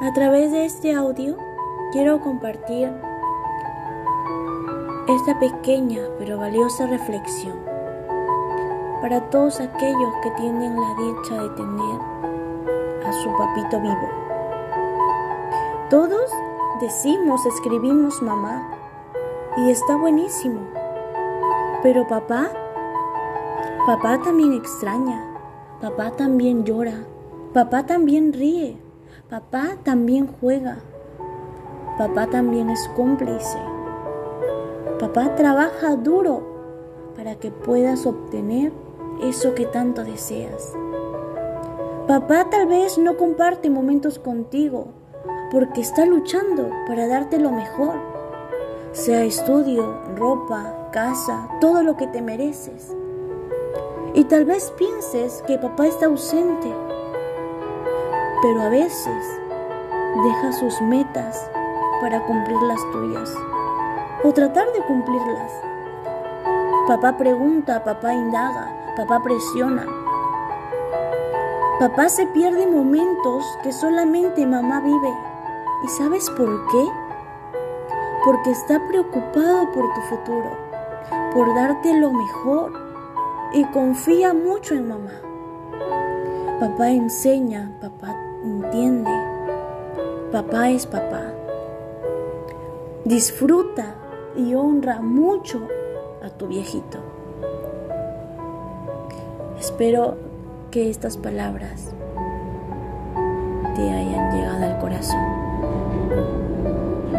A través de este audio quiero compartir esta pequeña pero valiosa reflexión. Para todos aquellos que tienen la dicha de tener a su papito vivo. Todos decimos, escribimos mamá y está buenísimo, pero papá, papá también extraña, papá también llora, papá también ríe Papá también juega. Papá también es cómplice. Papá trabaja duro para que puedas obtener eso que tanto deseas. Papá tal vez no comparte momentos contigo porque está luchando para darte lo mejor, sea estudio, ropa, casa, todo lo que te mereces. Y tal vez pienses que papá está ausente pero a veces deja sus metas para cumplir las tuyas o tratar de cumplirlas. Papá pregunta, papá indaga, papá presiona. Papá se pierde momentos que solamente mamá vive. ¿Y sabes por qué? Porque está preocupado por tu futuro, por darte lo mejor y confía mucho en mamá. Papá enseña, papá entiende. Papá es papá. Disfruta y honra mucho a tu viejito. Espero que estas palabras te hayan llegado al.